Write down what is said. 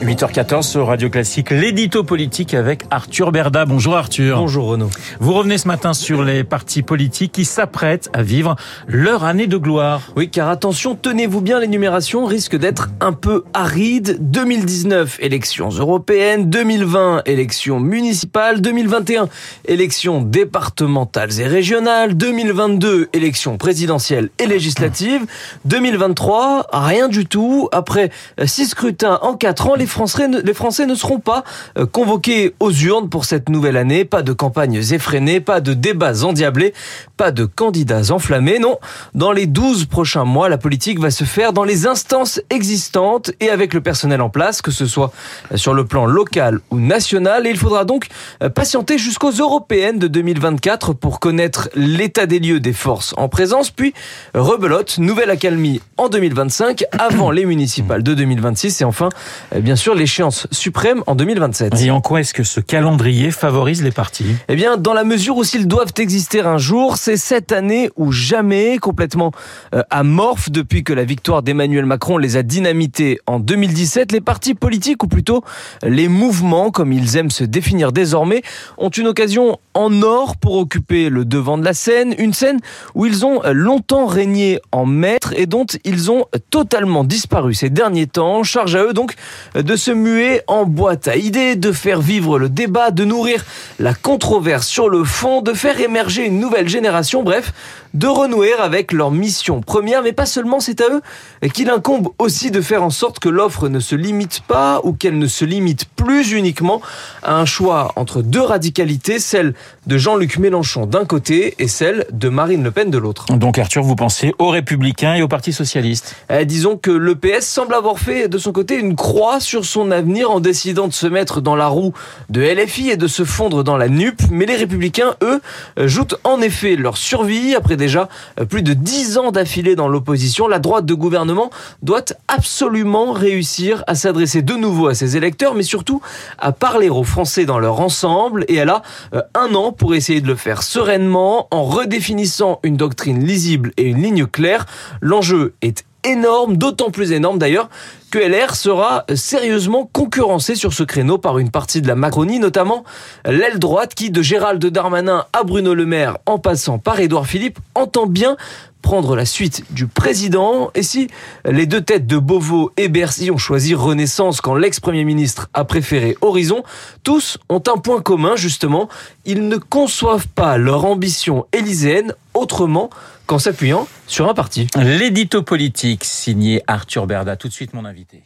8h14 sur Radio Classique, l'édito politique avec Arthur Berda. Bonjour Arthur. Bonjour Renaud. Vous revenez ce matin sur les partis politiques qui s'apprêtent à vivre leur année de gloire. Oui, car attention, tenez-vous bien, l'énumération risque d'être un peu aride. 2019, élections européennes. 2020, élections municipales. 2021, élections départementales et régionales. 2022, élections présidentielles et législatives. 2023, rien du tout. Après six scrutins en quatre ans, les Français, ne, les Français ne seront pas euh, convoqués aux urnes pour cette nouvelle année. Pas de campagnes effrénées, pas de débats endiablés, pas de candidats enflammés. Non, dans les 12 prochains mois, la politique va se faire dans les instances existantes et avec le personnel en place, que ce soit sur le plan local ou national. Et il faudra donc euh, patienter jusqu'aux européennes de 2024 pour connaître l'état des lieux des forces en présence, puis rebelote, nouvelle accalmie en 2025 avant les municipales de 2026 et enfin, bien sûr, l'échéance suprême en 2027. Et en quoi est-ce que ce calendrier favorise les partis? Eh bien, dans la mesure où s'ils doivent exister un jour, c'est cette année ou jamais, complètement euh, amorphe depuis que la victoire d'Emmanuel Macron les a dynamités en 2017. Les partis politiques, ou plutôt les mouvements, comme ils aiment se définir désormais, ont une occasion en or pour occuper le devant de la scène, une scène où ils ont longtemps régné en maître et dont ils ont totalement disparu ces derniers temps. Charge à eux donc de se muer en boîte à idées, de faire vivre le débat, de nourrir la controverse sur le fond, de faire émerger une nouvelle génération, bref, de renouer avec leur mission première, mais pas seulement, c'est à eux qu'il incombe aussi de faire en sorte que l'offre ne se limite pas ou qu'elle ne se limite plus uniquement à un choix entre deux radicalités, celle de Jean-Luc Mélenchon d'un côté et celle de Marine Le Pen de l'autre. Donc Arthur, vous pensez aux Républicains et au Parti Socialiste? Eh, Disons que le PS semble avoir fait de son côté une croix sur son avenir en décidant de se mettre dans la roue de LFI et de se fondre dans la NUP, mais les Républicains, eux, jouent en effet leur survie après déjà plus de dix ans d'affilée dans l'opposition. La droite de gouvernement doit absolument réussir à s'adresser de nouveau à ses électeurs, mais surtout à parler aux Français dans leur ensemble. Et elle a un an pour essayer de le faire sereinement en redéfinissant une doctrine lisible et une ligne claire. L'enjeu est énorme, d'autant plus énorme d'ailleurs que LR sera sérieusement concurrencé sur ce créneau par une partie de la Macronie, notamment l'aile droite qui, de Gérald Darmanin à Bruno Le Maire, en passant par Édouard Philippe, entend bien prendre la suite du président. Et si les deux têtes de Beauvau et Bercy ont choisi Renaissance quand l'ex-premier ministre a préféré Horizon, tous ont un point commun, justement, ils ne conçoivent pas leur ambition élyséenne autrement qu'en s'appuyant sur un parti. L'édito politique signé Arthur Berda. Tout de suite mon invité.